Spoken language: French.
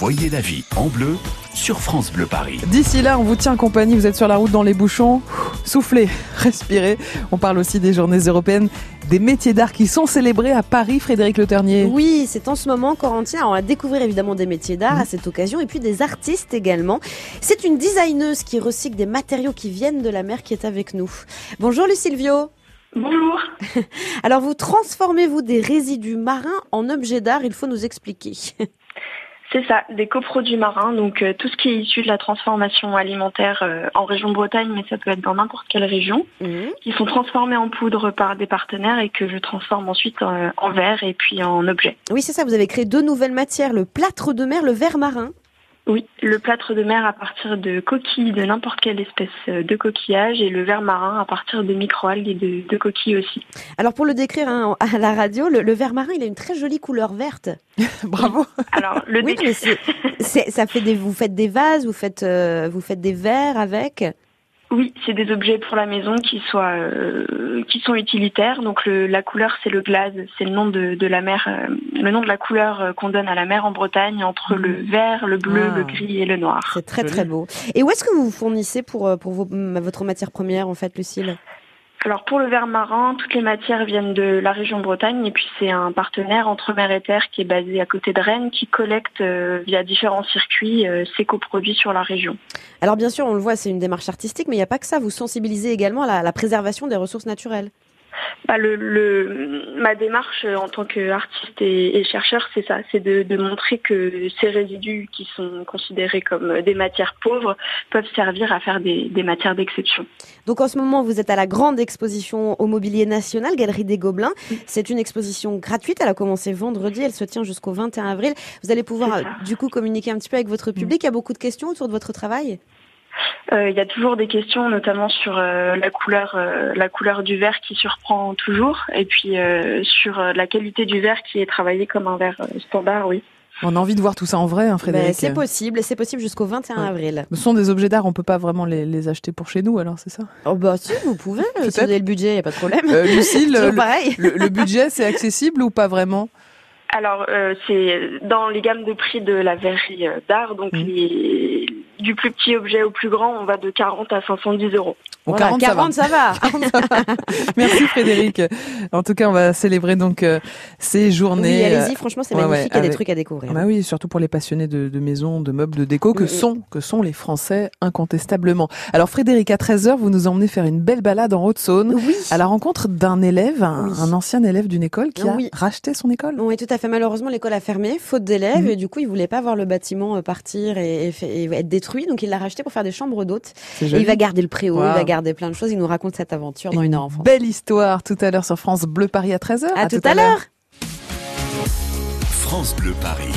Voyez la vie en bleu sur France Bleu Paris. D'ici là, on vous tient compagnie, vous êtes sur la route dans les bouchons. Soufflez, respirez. On parle aussi des journées européennes des métiers d'art qui sont célébrés à Paris, Frédéric Le Ternier. Oui, c'est en ce moment, Corentin. On va découvrir évidemment des métiers d'art à cette occasion et puis des artistes également. C'est une designeuse qui recycle des matériaux qui viennent de la mer qui est avec nous. Bonjour Lucilvio. Bonjour. Alors vous transformez-vous des résidus marins en objets d'art, il faut nous expliquer. C'est ça, des coproduits marins, donc euh, tout ce qui est issu de la transformation alimentaire euh, en région Bretagne, mais ça peut être dans n'importe quelle région, Mhm. qui sont transformés en poudre par des partenaires et que je transforme ensuite euh, en verre et puis en objet. Oui, c'est ça, vous avez créé deux nouvelles matières, le plâtre de mer, le verre marin. Oui, le plâtre de mer à partir de coquilles de n'importe quelle espèce de coquillage et le verre marin à partir de microalgues et de, de coquilles aussi. Alors pour le décrire hein, à la radio, le, le verre marin, il a une très jolie couleur verte. Bravo. Alors le Oui, dé- mais c'est, c'est- ça fait des, vous faites des vases, vous faites, euh, vous faites des verres avec. Oui, c'est des objets pour la maison qui soient euh, qui sont utilitaires. Donc le, la couleur c'est le glaze, c'est le nom de, de la mer, euh, le nom de la couleur euh, qu'on donne à la mer en Bretagne entre le vert, le bleu, Ah. le gris et le noir. C'est très Joli. très beau. Et où est-ce que vous vous fournissez pour, pour vos- m- votre matière première en fait, Lucille? Alors pour le verre marin, toutes les matières viennent de la région Bretagne et puis c'est un partenaire entre mer et terre qui est basé à côté de Rennes qui collecte euh, via différents circuits euh, ses coproduits sur la région. Alors bien sûr, on le voit, c'est une démarche artistique, mais il n'y a pas que ça. Vous sensibilisez également à la, la préservation des ressources naturelles. Bah, le, le- ma démarche euh, en tant qu'artiste et, et chercheur, c'est ça, c'est de, de montrer que ces résidus qui sont considérés comme des matières pauvres peuvent servir à faire des, des matières d'exception. Donc en ce moment, vous êtes à la grande exposition au Mobilier National, Galerie des Gobelins. C'est une exposition gratuite. Elle a commencé vendredi. Elle se tient jusqu'au 21 avril. Vous allez pouvoir euh, du coup communiquer un petit peu avec votre public. Il y a beaucoup de questions autour de votre travail? Euh, Il y a toujours des questions, notamment sur euh, la couleur, euh, la couleur du verre qui surprend toujours, et puis euh, sur euh, la qualité du verre qui est travaillé comme un verre euh, standard, oui. On a envie de voir tout ça en vrai, hein, Ben, Frédéric. c'est possible. et C'est possible jusqu'au 21 Ouais. avril. Ce sont des objets d'art, on peut pas vraiment les, les acheter pour chez nous, alors c'est ça? Oh bah si, vous pouvez. si vous avez le budget, il n'y a pas de problème. euh, Lucille, le, pareil. le- le budget, c'est accessible ou pas vraiment? Alors, euh, c'est dans les gammes de prix de la verrerie d'art, donc Mhm. les- du plus petit objet au plus grand, on va de 40 à 510 euros. Bon, Voilà, 40, ça va. ça va. Merci Frédéric. En tout cas, on va célébrer donc euh, ces journées. Oui, euh, allez-y, franchement, c'est ouais, magnifique, ouais, il y a des trucs à découvrir. Bah oui, surtout pour les passionnés de, de maisons, de meubles, de déco que Mm, mm. sont que sont les Français incontestablement. Alors Frédéric, à 13h, vous nous emmenez faire une belle balade en Haute-Saône Oui. à la rencontre d'un élève, un, ancien élève d'une école qui a racheté son école. Oui, tout à fait. Malheureusement, l'école a fermé, faute d'élèves, Mhm. et du coup, il voulait pas voir le bâtiment euh, partir et, et fait- et être détruit, donc il l'a racheté pour faire des chambres d'hôtes. Il va garder le préau, il va garder plein de choses. Il nous raconte cette aventure dans une heure en France. Belle histoire tout à l'heure sur France Bleu Paris à 13h. À, tout à l'heure. France Bleu Paris.